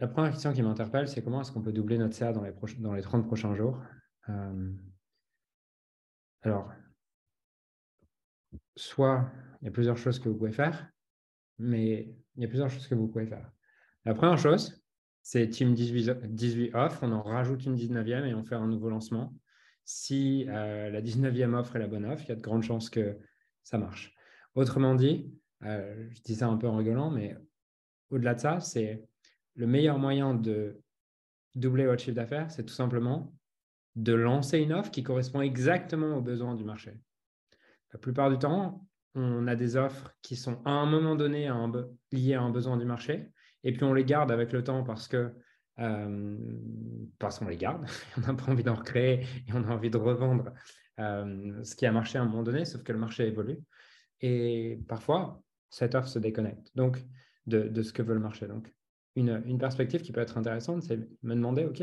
la première question qui m'interpelle, c'est comment est-ce qu'on peut doubler notre CA dans les, dans les 30 prochains jours? Euh, Alors, soit il y a plusieurs choses que vous pouvez faire, mais il y a plusieurs choses que vous pouvez faire. La première chose, c'est Team 18, off, on en rajoute une 19e et on fait un nouveau lancement. Si euh, la 19e offre est la bonne offre, il y a de grandes chances que ça marche. Autrement dit, euh, je dis ça un peu en rigolant, mais au-delà de ça, c'est le meilleur moyen de doubler votre chiffre d'affaires, c'est tout simplement de lancer une offre qui correspond exactement aux besoins du marché. La plupart du temps, on a des offres qui sont à un moment donné liées à un besoin du marché, et puis on les garde avec le temps parce que euh, parce qu'on les garde, on n'a pas envie d'en recréer et on a envie de revendre euh, ce qui a marché à un moment donné, sauf que le marché évolue. Et parfois, cette offre se déconnecte donc de, ce que veut le marché. Donc, une, perspective qui peut être intéressante, c'est me demander, OK,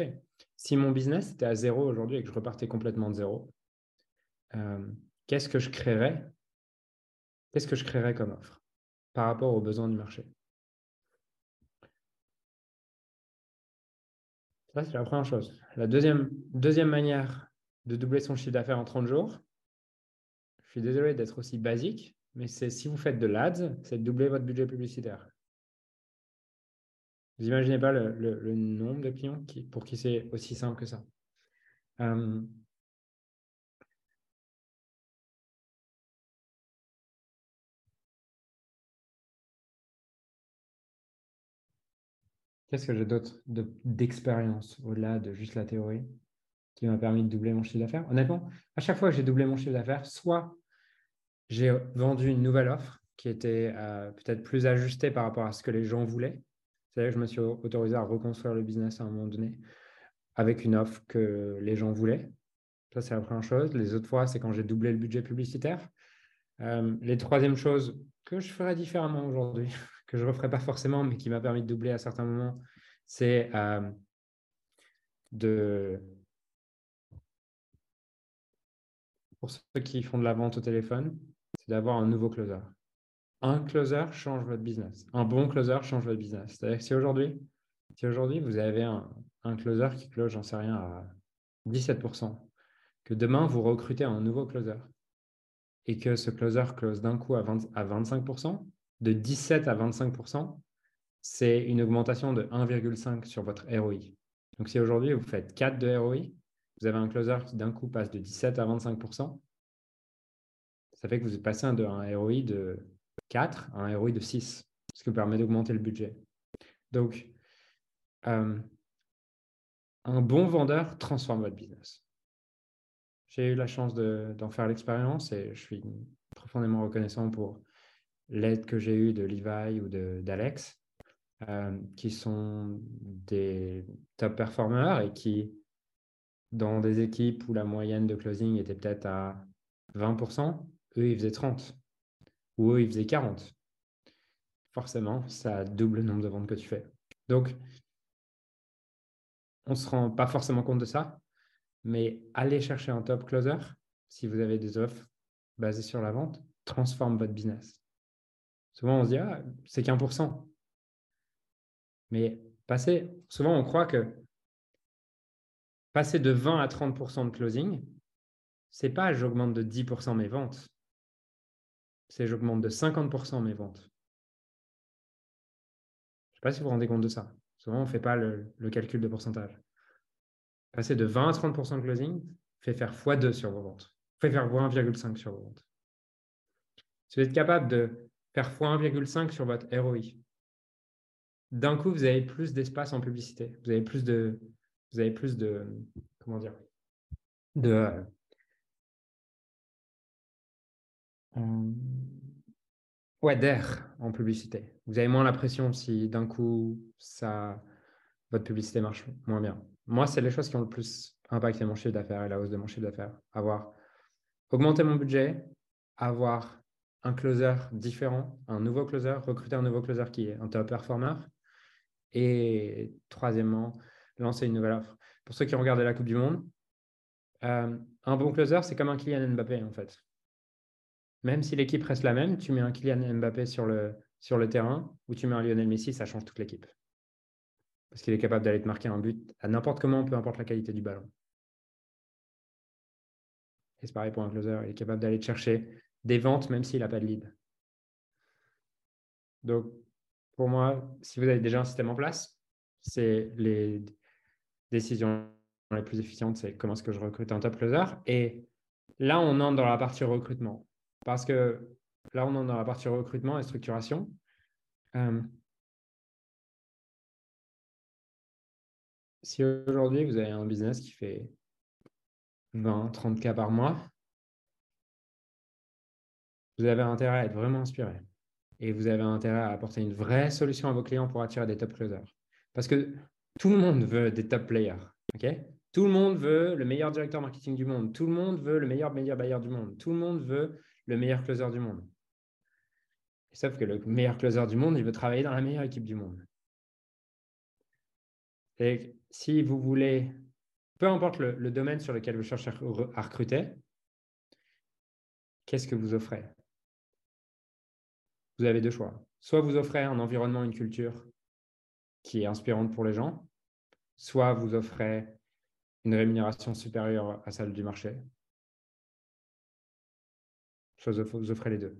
si mon business était à zéro aujourd'hui et que je repartais complètement de zéro, euh, qu'est-ce que je créerais? Qu'est-ce que je créerais comme offre par rapport aux besoins du marché? Ça, c'est la première chose. La deuxième, deuxième manière de doubler son chiffre d'affaires en 30 jours, je suis désolé d'être aussi basique, mais c'est si vous faites de l'ADS, c'est de doubler votre budget publicitaire. Vous n'imaginez pas le, nombre de clients pour qui c'est aussi simple que ça. Euh, Qu'est-ce que j'ai d'autre d'expérience au-delà de juste la théorie qui m'a permis de doubler mon chiffre d'affaires? Honnêtement, à chaque fois que j'ai doublé mon chiffre d'affaires, soit j'ai vendu une nouvelle offre qui était euh, peut-être plus ajustée par rapport à ce que les gens voulaient. C'est-à-dire que je me suis autorisé à reconstruire le business à un moment donné avec une offre que les gens voulaient. Ça, c'est la première chose. Les autres fois, c'est quand j'ai doublé le budget publicitaire. Euh, les troisième chose que je ferais différemment aujourd'hui, que je ne referai pas forcément, mais qui m'a permis de doubler à certains moments, c'est euh, de... Pour ceux qui font de la vente au téléphone, c'est d'avoir un nouveau closer. Un closer change votre business. Un bon closer change votre business. C'est-à-dire que si aujourd'hui, vous avez un, un closer qui close, j'en sais rien, à 17%, que demain vous recrutez un nouveau closer et que ce closer close d'un coup à, 20, à 25%, de 17 à 25%, c'est une augmentation de 1,5 sur votre ROI. Donc, si aujourd'hui vous faites 4 de ROI, vous avez un closer qui d'un coup passe de 17 à 25%, ça fait que vous passé de un ROI de 4 à un ROI de 6, ce qui permet d'augmenter le budget. Donc, euh, un bon vendeur transforme votre business. J'ai eu la chance d'en faire l'expérience et je suis profondément reconnaissant pour l'aide que j'ai eue de Levi ou d'Alex, euh, qui sont des top performers et qui, dans des équipes où la moyenne de closing était peut-être à 20%, eux, ils faisaient 30 ou eux, ils faisaient 40. Forcément, ça double le nombre de ventes que tu fais. Donc, on ne se rend pas forcément compte de ça, mais allez chercher un top closer si vous avez des offres basées sur la vente, transforme votre business. Souvent, on se dit, ah, c'est qu'un pour cent. Mais passer, souvent, on croit que passer de 20 à 30% de closing, c'est pas j'augmente de 10% mes ventes, c'est j'augmente de 50% mes ventes. Je ne sais pas si vous vous rendez compte de ça. Souvent, on ne fait pas le, calcul de pourcentage. Passer de 20 à 30% de closing fait faire x2 sur vos ventes, fait faire x1,5 sur vos ventes. Si vous êtes capable de faire x1,5 sur votre ROI. D'un coup, vous avez plus d'espace en publicité. Vous avez plus de, vous avez plus de, comment dire, de, euh, ouais, d'air en publicité. Vous avez moins la pression si d'un coup, ça, votre publicité marche moins bien. Moi, c'est les choses qui ont le plus impacté mon chiffre d'affaires et la hausse de mon chiffre d'affaires. Avoir augmenté mon budget, avoir un closer différent, un nouveau closer, recruter un nouveau closer qui est un top performer. Et troisièmement, lancer une nouvelle offre. Pour ceux qui ont regardé la Coupe du Monde, euh, un bon closer, c'est comme un Kylian Mbappé en fait. Même si l'équipe reste la même, tu mets un Kylian Mbappé sur le, sur le terrain ou tu mets un Lionel Messi, ça change toute l'équipe. parce qu'il est capable d'aller te marquer un but à n'importe comment, peu importe la qualité du ballon. Et c'est pareil pour un closer, il est capable d'aller chercher des ventes même s'il n'a pas de lead. Donc, pour moi, si vous avez déjà un système en place, c'est les décisions les plus efficientes, c'est comment est-ce que je recrute un top closer. Et là, on entre dans la partie recrutement. Parce que là, on entre dans la partie recrutement et structuration. Euh, si aujourd'hui, vous avez un business qui fait 20, 30 cas par mois, vous avez intérêt à être vraiment inspiré. Et vous avez intérêt à apporter une vraie solution à vos clients pour attirer des top closers. Parce que tout le monde veut des top players. tout le monde veut le meilleur directeur marketing du monde. Tout le monde veut le meilleur meilleur bailleur du monde. Tout le monde veut le meilleur closer du monde. Sauf que le meilleur closer du monde, il veut travailler dans la meilleure équipe du monde. Et si vous voulez, peu importe le, domaine sur lequel vous cherchez à recruter, qu'est-ce que vous offrez? Vous avez deux choix. Soit vous offrez un environnement, une culture qui est inspirante pour les gens, soit vous offrez une rémunération supérieure à celle du marché. Soit vous offrez les deux.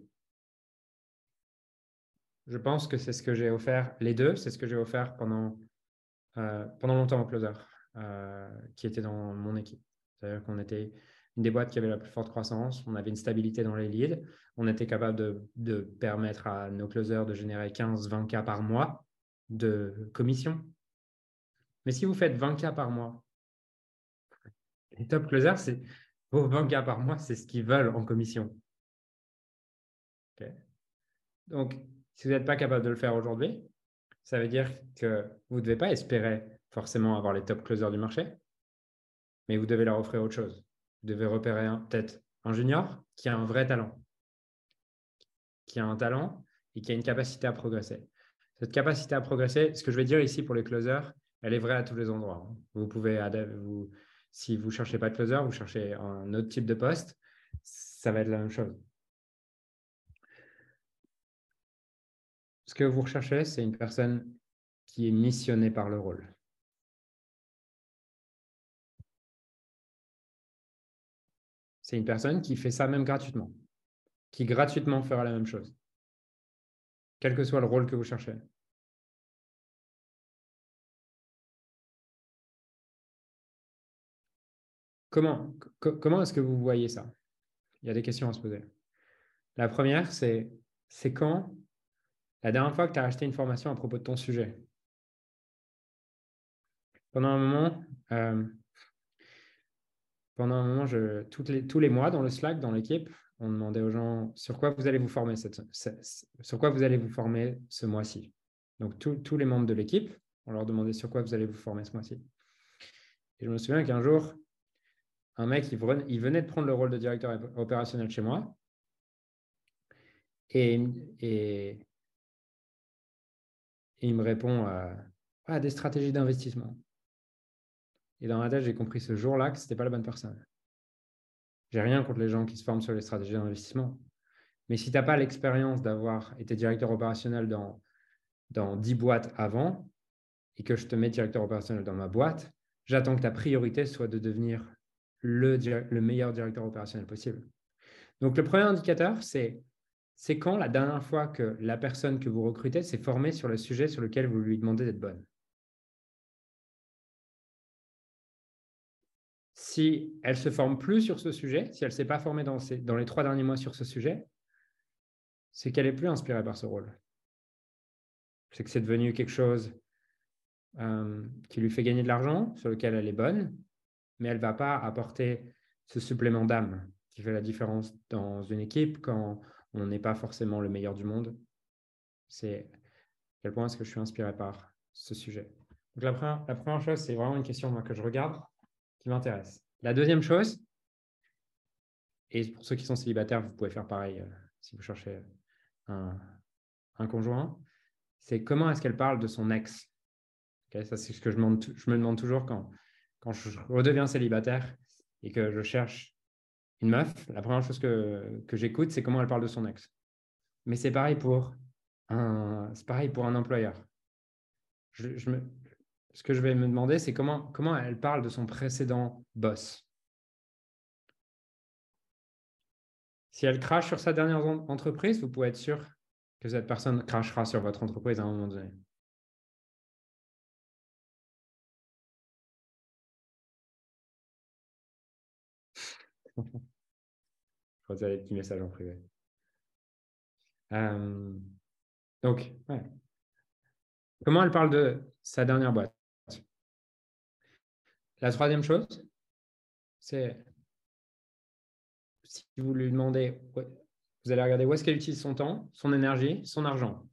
Je pense que c'est ce que j'ai offert, les deux, c'est ce que j'ai offert pendant euh, longtemps au closer, euh, qui était dans mon équipe. C'est-à-dire qu'on était une des boîtes qui avait la plus forte croissance, on avait une stabilité dans les leads, on était capable de, permettre à nos closers de générer 15-20 cas par mois de commission. Mais si vous faites 20 cas par mois, les top closers, vos 20 cas par mois, c'est ce qu'ils veulent en commission. Donc, si vous n'êtes pas capable de le faire aujourd'hui, ça veut dire que vous ne devez pas espérer forcément avoir les top closers du marché, mais vous devez leur offrir autre chose. Vous devez repérer peut-être un junior qui a un vrai talent, qui a un talent et qui a une capacité à progresser. Cette capacité à progresser, ce que je vais dire ici pour les closers, elle est vraie à tous les endroits. Vous pouvez, vous, si vous ne cherchez pas de closer, vous cherchez un autre type de poste, ça va être la même chose. Que vous recherchez, c'est une personne qui est missionnée par le rôle. C'est une personne qui fait ça même gratuitement, qui gratuitement fera la même chose, quel que soit le rôle que vous cherchez. Comment, comment est-ce que vous voyez ça? Il y a des questions à se poser. La première, c'est c'est quand la dernière fois que tu as acheté une formation à propos de ton sujet. Pendant un moment, euh, pendant un moment les, tous les mois dans le Slack, dans l'équipe, on demandait aux gens sur quoi vous allez vous former, sur quoi vous allez vous former ce mois-ci? Donc, tous les membres de l'équipe, on leur demandait sur quoi vous allez vous former ce mois-ci. Et je me souviens qu'un jour, un mec, il venait de prendre le rôle de directeur opérationnel chez moi. Et, et il me répond à ah, des stratégies d'investissement. Et dans ma tête, j'ai compris ce jour-là que ce n'était pas la bonne personne. J'ai rien contre les gens qui se forment sur les stratégies d'investissement. Mais si tu n'as pas l'expérience d'avoir été directeur opérationnel dans, dans 10 boîtes avant et que je te mets directeur opérationnel dans ma boîte, j'attends que ta priorité soit de devenir le meilleur directeur opérationnel possible. Donc, le premier indicateur, c'est c'est quand la dernière fois que la personne que vous recrutez s'est formée sur le sujet sur lequel vous lui demandez d'être bonne? Si elle ne se forme plus sur ce sujet, si elle ne s'est pas formée dans, les trois derniers mois sur ce sujet, c'est qu'elle est plus inspirée par ce rôle. C'est que c'est devenu quelque chose euh, qui lui fait gagner de l'argent, sur lequel elle est bonne, mais elle ne va pas apporter ce supplément d'âme qui fait la différence dans une équipe quand on n'est pas forcément le meilleur du monde. C'est à quel point est-ce que je suis inspiré par ce sujet. Donc la première, chose, c'est vraiment une question que je regarde qui m'intéresse. La deuxième chose, et pour ceux qui sont célibataires, vous pouvez faire pareil euh, si vous cherchez un, conjoint, c'est comment est-ce qu'elle parle de son ex? ça, c'est ce que je, je, me demande toujours quand, quand je redeviens célibataire et que je cherche une meuf, la première chose que, j'écoute, c'est comment elle parle de son ex. Mais c'est pareil pour un, employeur. Ce que je vais me demander, c'est comment, comment elle parle de son précédent boss. Si elle crache sur sa dernière entreprise, vous pouvez être sûr que cette personne crachera sur votre entreprise à un moment donné. Je reçois des petits messages en privé. Euh, donc, comment elle parle de sa dernière boîte? La troisième chose, c'est si vous lui demandez, vous allez regarder où est-ce qu'elle utilise son temps, son énergie, son argent.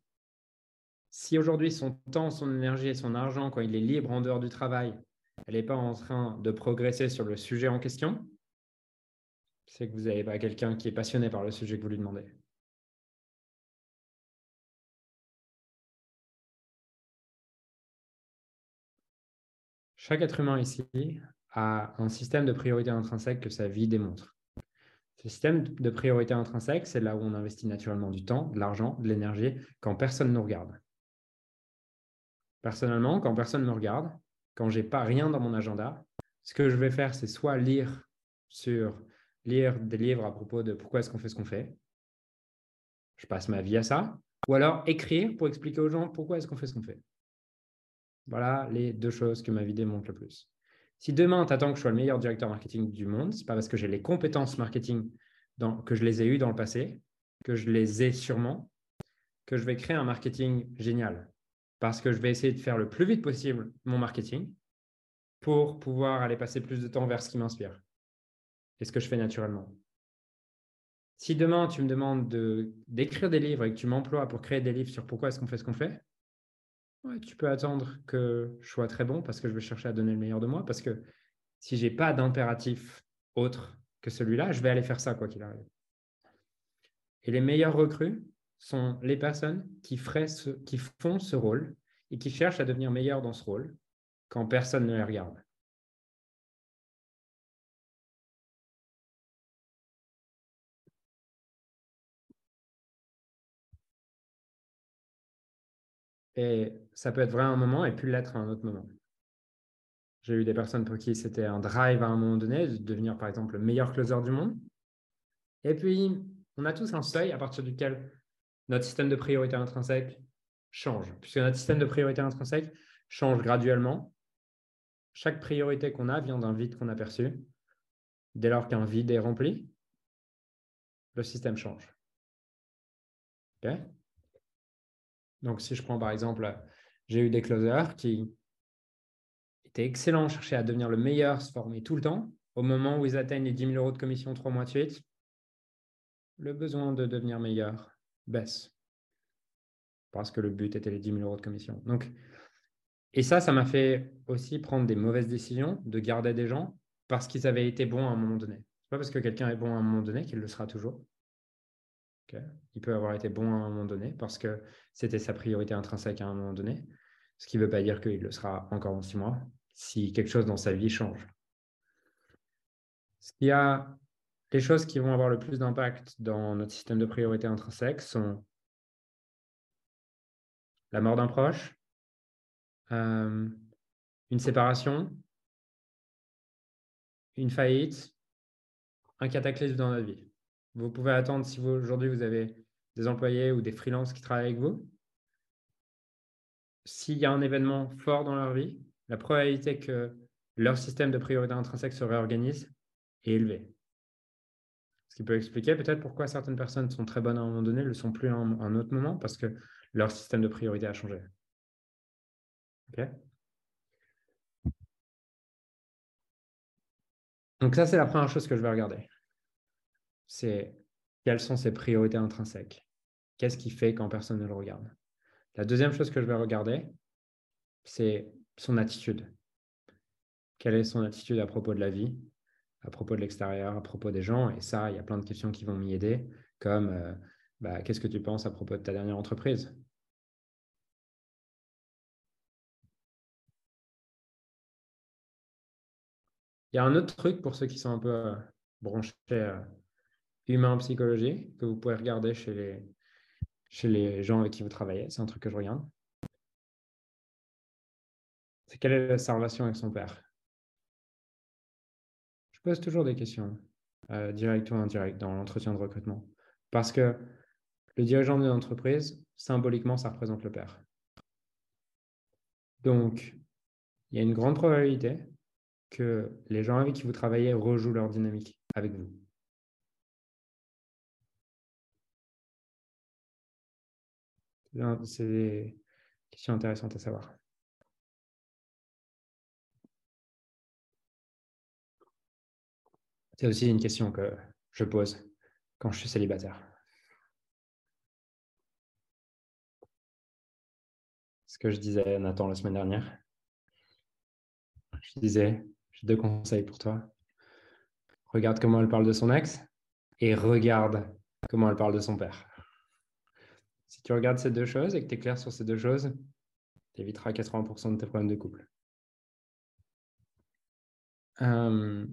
Si aujourd'hui son temps, son énergie et son argent, quand il est libre en dehors du travail, elle n'est pas en train de progresser sur le sujet en question, c'est que vous n'avez pas quelqu'un qui est passionné par le sujet que vous lui demandez. Chaque être humain ici a un système de priorité intrinsèque que sa vie démontre. Ce système de priorité intrinsèque, c'est là où on investit naturellement du temps, de l'argent, de l'énergie, quand personne ne nous regarde. Personnellement, quand personne ne me regarde, quand j'ai pas rien dans mon agenda, ce que je vais faire, c'est soit lire sur lire des livres à propos de pourquoi est-ce qu'on fait ce qu'on fait. Je passe ma vie à ça. Ou alors écrire pour expliquer aux gens pourquoi est-ce qu'on fait ce qu'on fait. Voilà les deux choses que ma vie démontre le plus. Si demain, tu attends que je sois le meilleur directeur marketing du monde, ce n'est pas parce que j'ai les compétences marketing que je les ai eues dans le passé, que je les ai sûrement, que je vais créer un marketing génial. Parce que je vais essayer de faire le plus vite possible mon marketing pour pouvoir aller passer plus de temps vers ce qui m'inspire ce que je fais naturellement. Si demain, tu me demandes d'écrire des livres et que tu m'emploies pour créer des livres sur pourquoi est-ce qu'on fait ce qu'on fait, tu peux attendre que je sois très bon parce que je vais chercher à donner le meilleur de moi. Parce que si je n'ai pas d'impératif autre que celui-là, je vais aller faire ça quoi qu'il arrive. Et les meilleurs recrues sont les personnes qui, qui font ce rôle et qui cherchent à devenir meilleurs dans ce rôle quand personne ne les regarde. Et ça peut être vrai à un moment et puis l'être à un autre moment. J'ai eu des personnes pour qui c'était un drive à un moment donné, de devenir par exemple le meilleur closer du monde. Et puis, on a tous un seuil à partir duquel notre système de priorité intrinsèque change. Puisque notre système de priorité intrinsèque change graduellement. Chaque priorité qu'on a vient d'un vide qu'on a perçu. Dès lors qu'un vide est rempli, le système change. OK? Donc, si je prends par exemple, j'ai eu des closers qui étaient excellents, cherchaient à devenir le meilleur, se former tout le temps. Au moment où ils atteignent les 10 000 euros de commission trois mois de suite, le besoin de devenir meilleur baisse. Parce que le but était les 10 000 euros de commission. Donc, et ça, ça m'a fait aussi prendre des mauvaises décisions, de garder des gens parce qu'ils avaient été bons à un moment donné. Ce pas parce que quelqu'un est bon à un moment donné qu'il le sera toujours. Il peut avoir été bon à un moment donné parce que c'était sa priorité intrinsèque à un moment donné, ce qui ne veut pas dire qu'il le sera encore en six mois si quelque chose dans sa vie change. Qui a les choses qui vont avoir le plus d'impact dans notre système de priorité intrinsèque sont la mort d'un proche, euh, une séparation, une faillite, un cataclysme dans notre vie. Vous pouvez attendre si aujourd'hui vous avez des employés ou des freelances qui travaillent avec vous. S'il y a un événement fort dans leur vie, la probabilité que leur système de priorité intrinsèque se réorganise est élevée. Ce qui peut expliquer peut-être pourquoi certaines personnes sont très bonnes à un moment donné, ne le sont plus à un autre moment, parce que leur système de priorité a changé. Donc ça, c'est la première chose que je vais regarder c'est quelles sont ses priorités intrinsèques? Qu'est-ce qu'il fait quand personne ne le regarde? La deuxième chose que je vais regarder, c'est son attitude. Quelle est son attitude à propos de la vie, à propos de l'extérieur, à propos des gens? Et ça, il y a plein de questions qui vont m'y aider, comme euh, bah, qu'est-ce que tu penses à propos de ta dernière entreprise? Il y a un autre truc pour ceux qui sont un peu euh, branchés euh, humain en psychologie que vous pouvez regarder chez les, chez les gens avec qui vous travaillez. C'est un truc que je regarde. c'est quelle est sa relation avec son père? Je pose toujours des questions, euh, direct ou indirect, dans l'entretien de recrutement. Parce que le dirigeant d'une entreprise, symboliquement, ça représente le père. Donc, il y a une grande probabilité que les gens avec qui vous travaillez rejouent leur dynamique avec vous. C'est des questions intéressantes à savoir. C'est aussi une question que je pose quand je suis célibataire. Ce que je disais à Nathan la semaine dernière. Je disais, j'ai deux conseils pour toi. Regarde comment elle parle de son ex et regarde comment elle parle de son père. Si tu regardes ces deux choses et que tu es clair sur ces deux choses, tu éviteras 80% de tes problèmes de couple. Euh,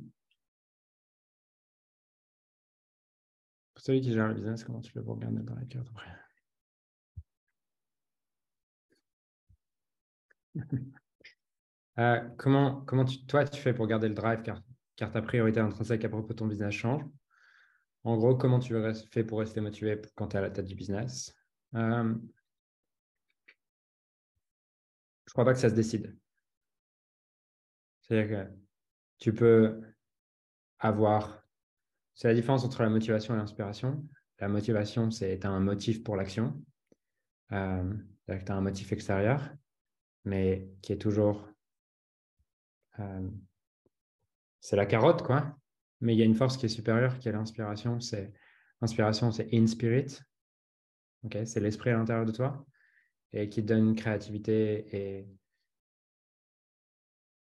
pour celui qui gère le business, comment tu le vois regarder dans la carte après euh, comment, comment toi, tu fais pour garder le drive car, car ta priorité intrinsèque à propos de ton business change? En gros, comment tu fais pour rester motivé quand tu es à la tête du business? Euh, je crois pas que ça se décide. C'est-à-dire que tu peux avoir. C'est la différence entre la motivation et l'inspiration. La motivation, c'est un motif pour l'action. Euh, tu as un motif extérieur, mais qui est toujours. Euh, c'est la carotte, quoi. Mais il y a une force qui est supérieure, qui est l'inspiration. C'est l'inspiration, c'est in spirit c'est l'esprit à l'intérieur de toi et qui te donne une créativité et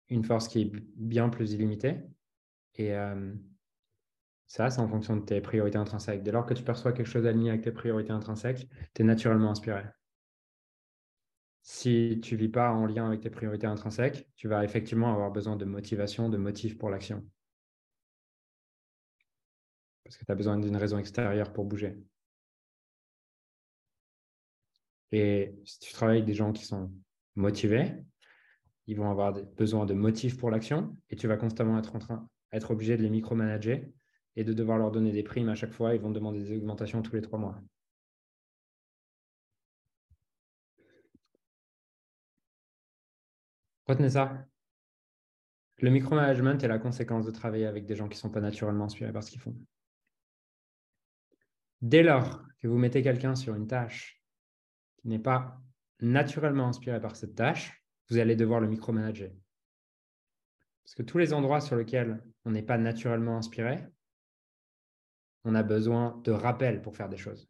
une force qui est bien plus illimitée. Et euh, ça, c'est en fonction de tes priorités intrinsèques. Dès lors que tu perçois quelque chose aligné avec tes priorités intrinsèques, tu es naturellement inspiré. Si tu ne vis pas en lien avec tes priorités intrinsèques, tu vas effectivement avoir besoin de motivation, de motif pour l'action. Parce que tu as besoin d'une raison extérieure pour bouger. Et si tu travailles avec des gens qui sont motivés, ils vont avoir besoin de motifs pour l'action et tu vas constamment être en train, être obligé de les micromanager et de devoir leur donner des primes à chaque fois. Ils vont demander des augmentations tous les trois mois. Retenez ça. Le micromanagement est la conséquence de travailler avec des gens qui ne sont pas naturellement inspirés par ce qu'ils font. Dès lors que vous mettez quelqu'un sur une tâche n'est pas naturellement inspiré par cette tâche, vous allez devoir le micromanager. Parce que tous les endroits sur lesquels on n'est pas naturellement inspiré, on a besoin de rappels pour faire des choses.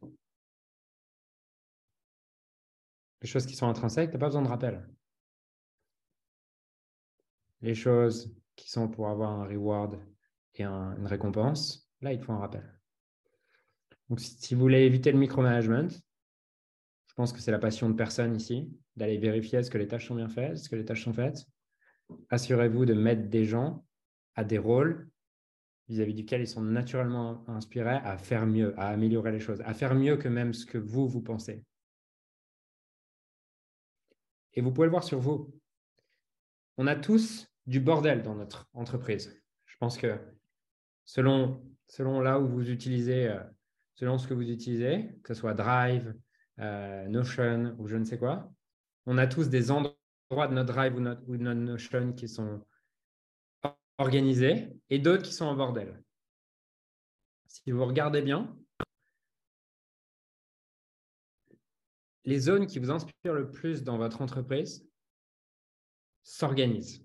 Les choses qui sont intrinsèques, tu n'as pas besoin de rappel. Les choses qui sont pour avoir un reward et une récompense, là, il faut un rappel. Donc, si vous voulez éviter le micromanagement, je pense que c'est la passion de personne ici, d'aller vérifier est-ce que les tâches sont bien faites, est-ce que les tâches sont faites. Assurez-vous de mettre des gens à des rôles vis-à-vis duquel ils sont naturellement inspirés à faire mieux, à améliorer les choses, à faire mieux que même ce que vous, vous pensez. Et vous pouvez le voir sur vous. On a tous du bordel dans notre entreprise. Je pense que selon, selon là où vous utilisez, euh, selon ce que vous utilisez, que ce soit Drive, euh, Notion ou je ne sais quoi. On a tous des endroits de notre Drive ou, ou notre Notion qui sont organisés et d'autres qui sont en bordel. Si vous regardez bien, les zones qui vous inspirent le plus dans votre entreprise s'organisent.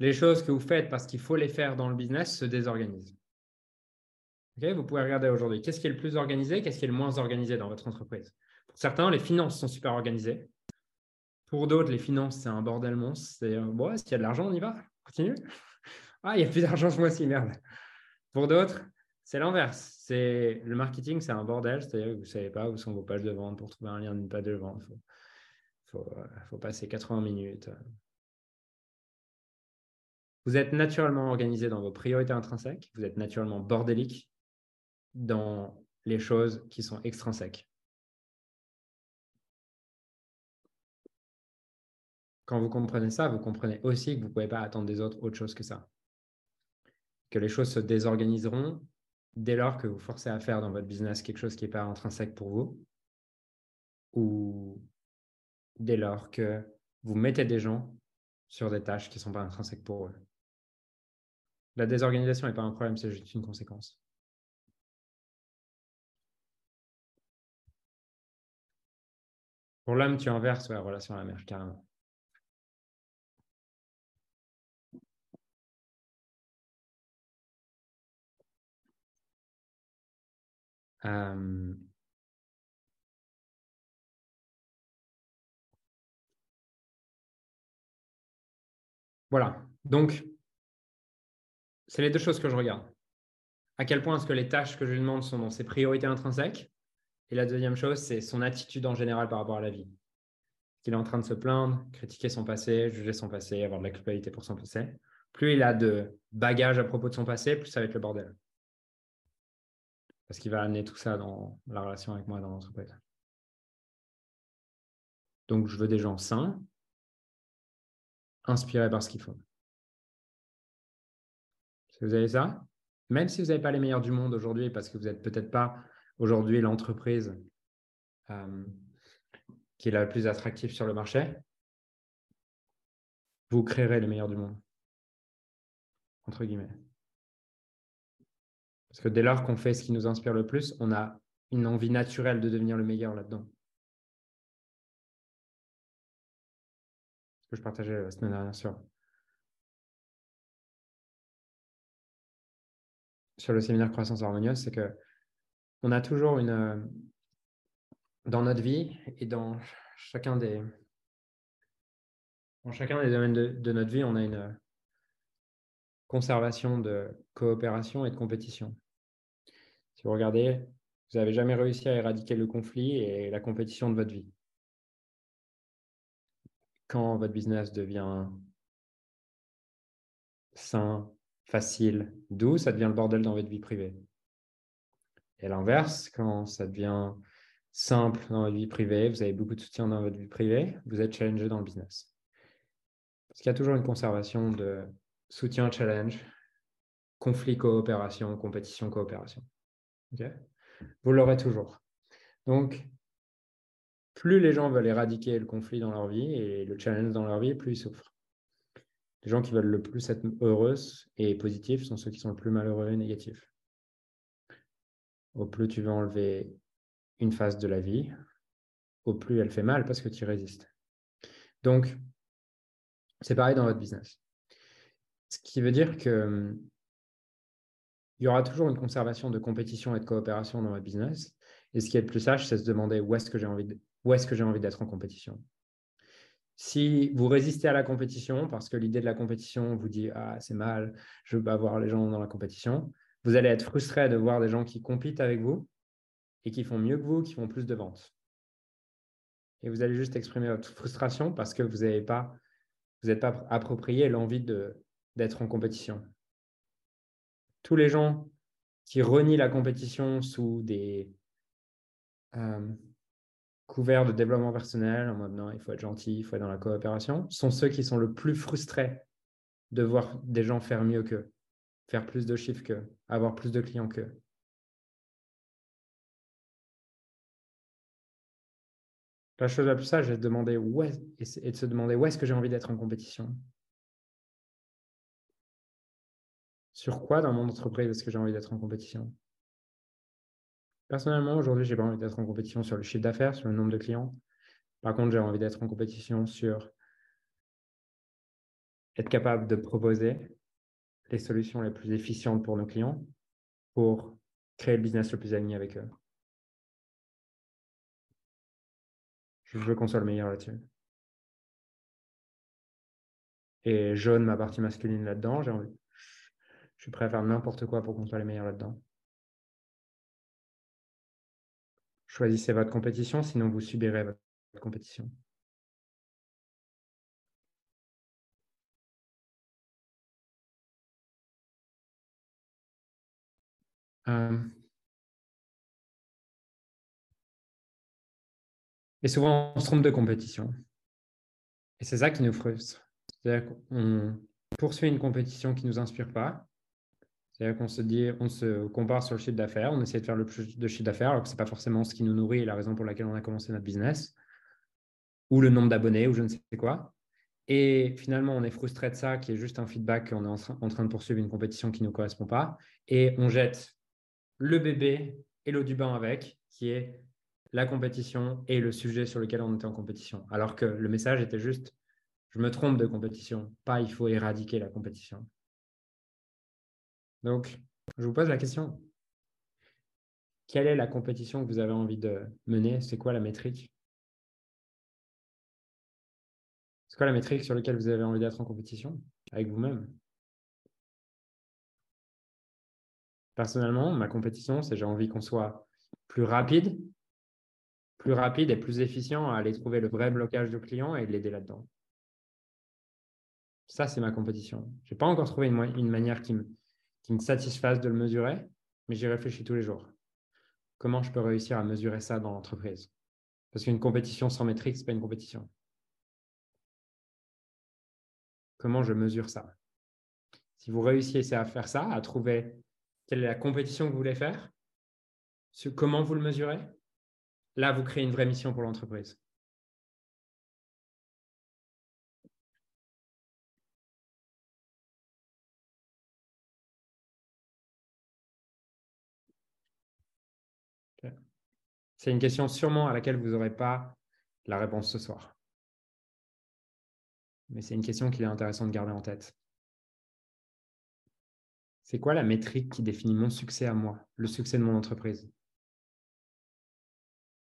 Les choses que vous faites parce qu'il faut les faire dans le business se désorganisent vous pouvez regarder aujourd'hui qu'est-ce qui est le plus organisé, qu'est-ce qui est le moins organisé dans votre entreprise? Pour certains, les finances sont super organisées. Pour d'autres, les finances, c'est un bordel monstre. C'est bon, s'il y a de l'argent, on y va, continue. Ah, il n'y a plus d'argent ce mois-ci, merde. Pour d'autres, c'est l'inverse. C'est le marketing, c'est un bordel, c'est-à-dire que vous ne savez pas où sont vos pages de vente pour trouver un lien d'une page de vente. Il faut, faut, faut, passer 80 minutes. Vous êtes naturellement organisé dans vos priorités intrinsèques, vous êtes naturellement bordélique dans les choses qui sont extrinsèques. quand vous comprenez ça, vous comprenez aussi que vous ne pouvez pas attendre des autres autre chose que ça. Que les choses se désorganiseront dès lors que vous forcez à faire dans votre business quelque chose qui n'est pas intrinsèque pour vous, ou dès lors que vous mettez des gens sur des tâches qui ne sont pas intrinsèques pour eux. La désorganisation n'est pas un problème, c'est juste une conséquence. Pour l'homme, tu inverses la relation à la mer, carrément. Voilà. Donc, c'est les deux choses que je regarde. À quel point est-ce que les tâches que je lui demande sont dans ses priorités intrinsèques? Et la deuxième chose, c'est son attitude en général par rapport à la vie. Qu'il est en train de se plaindre, critiquer son passé, juger son passé, avoir de la culpabilité pour son passé. Plus il a de bagages à propos de son passé, plus ça va être le bordel parce qu'il va amener tout ça dans la relation avec moi dans l'entreprise. Donc, je veux des gens sains, inspirés par ce qu'ils font. Vous avez ça, même si vous n'avez pas les meilleurs du monde aujourd'hui, parce que vous n'êtes peut-être pas aujourd'hui l'entreprise euh, qui est la plus attractive sur le marché, vous créerez les meilleurs du monde. Entre guillemets. Parce que dès lors qu'on fait ce qui nous inspire le plus, on a une envie naturelle de devenir le meilleur là-dedans. Ce que je partageais la semaine dernière sur, sur le séminaire Croissance harmonieuse, c'est que on a toujours une dans notre vie et dans chacun des dans chacun des domaines de notre vie, on a une conservation de coopération et de compétition. Si vous regardez, vous n'avez jamais réussi à éradiquer le conflit et la compétition de votre vie. Quand votre business devient sain, facile, doux, ça devient le bordel dans votre vie privée. Et l'inverse, quand ça devient simple dans votre vie privée, vous avez beaucoup de soutien dans votre vie privée, vous êtes challengé dans le business. Parce qu'il y a toujours une conservation de soutien, challenge, conflit, coopération, compétition, coopération. Vous l'aurez toujours. Donc, plus les gens veulent éradiquer le conflit dans leur vie et le challenge dans leur vie, plus ils souffrent. Les gens qui veulent le plus être heureux et positifs sont ceux qui sont le plus malheureux et négatifs. Au plus tu veux enlever une phase de la vie, au plus elle fait mal parce que tu résistes. Donc, c'est pareil dans votre business. Ce qui veut dire que il y aura toujours une conservation de compétition et de coopération dans votre business. Et ce qui est le plus sage, c'est se demander où est-ce que j'ai envie est-ce que j'ai envie d'être en compétition. Si vous résistez à la compétition parce que l'idée de la compétition vous dit ah c'est mal, je veux pas voir les gens dans la compétition, vous allez être frustré de voir des gens qui compitent avec vous et qui font mieux que vous, qui font plus de ventes. Et vous allez juste exprimer votre frustration parce que vous n'avez pas vous n'êtes pas approprié l'envie d'être en compétition tous les gens qui renient la compétition sous des euh, couverts de développement personnel, en mode non, il faut être gentil, il faut être dans la coopération, sont ceux qui sont le plus frustrés de voir des gens faire mieux qu'eux, faire plus de chiffres qu'eux, avoir plus de clients qu'eux. La chose la plus sage est de, demander où est, de se demander où est-ce que j'ai envie d'être en compétition. Sur quoi dans mon entreprise est-ce que j'ai envie d'être en compétition? Personnellement, aujourd'hui, je n'ai pas envie d'être en compétition sur le chiffre d'affaires, sur le nombre de clients. Par contre, j'ai envie d'être en compétition sur être capable de proposer les solutions les plus efficientes pour nos clients pour créer le business le plus aligné avec eux. Je veux qu'on soit le meilleur là-dessus. Et jaune ma partie masculine là-dedans, j'ai envie, je suis prêt à faire n'importe quoi pour qu'on soit les meilleurs là-dedans. Choisissez votre compétition, sinon vous subirez votre compétition. Et souvent, on se trompe de compétition. Et c'est ça qui nous frustre. C'est-à-dire qu'on poursuit une compétition qui ne nous inspire pas. C'est-à-dire qu'on se dit, on se compare sur le chiffre d'affaires, on essaie de faire le plus de chiffre d'affaires, alors que ce n'est pas forcément ce qui nous nourrit et la raison pour laquelle on a commencé notre business, ou le nombre d'abonnés, ou je ne sais quoi. Et finalement, on est frustré de ça, qui est juste un feedback qu'on est en train de poursuivre une compétition qui ne nous correspond pas. Et on jette le bébé et l'eau du bain avec, qui est la compétition et le sujet sur lequel on était en compétition. Alors que le message était juste, je me trompe de compétition, pas il faut éradiquer la compétition. Donc, je vous pose la question. Quelle est la compétition que vous avez envie de mener? C'est quoi la métrique? C'est quoi la métrique sur laquelle vous avez envie d'être en compétition? Avec vous-même Personnellement, ma compétition, c'est j'ai envie qu'on soit plus rapide, plus rapide et plus efficient à aller trouver le vrai blocage du client et l'aider là-dedans. Ça, c'est ma compétition. Je n'ai pas encore trouvé une manière qui me, qui me satisfasse de le mesurer, mais j'y réfléchis tous les jours. Comment je peux réussir à mesurer ça dans l'entreprise? Parce qu'une compétition sans métrique, ce n'est pas une compétition. Comment je mesure ça? Si vous réussissez à faire ça, à trouver quelle est la compétition que vous voulez faire, comment vous le mesurez, là, vous créez une vraie mission pour l'entreprise. C'est une question sûrement à laquelle vous n'aurez pas la réponse ce soir. Mais c'est une question qu'il est intéressant de garder en tête. C'est quoi la métrique qui définit mon succès à moi, le succès de mon entreprise?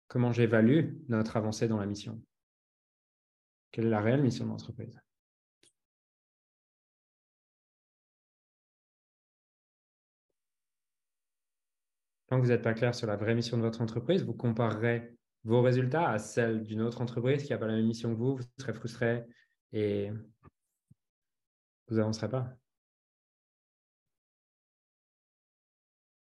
Comment j'évalue notre avancée dans la mission? Quelle est la réelle mission de l'entreprise? Tant que vous n'êtes pas clair sur la vraie mission de votre entreprise, vous comparerez vos résultats à celles d'une autre entreprise qui n'a pas la même mission que vous, vous serez frustré et vous n'avancerez pas.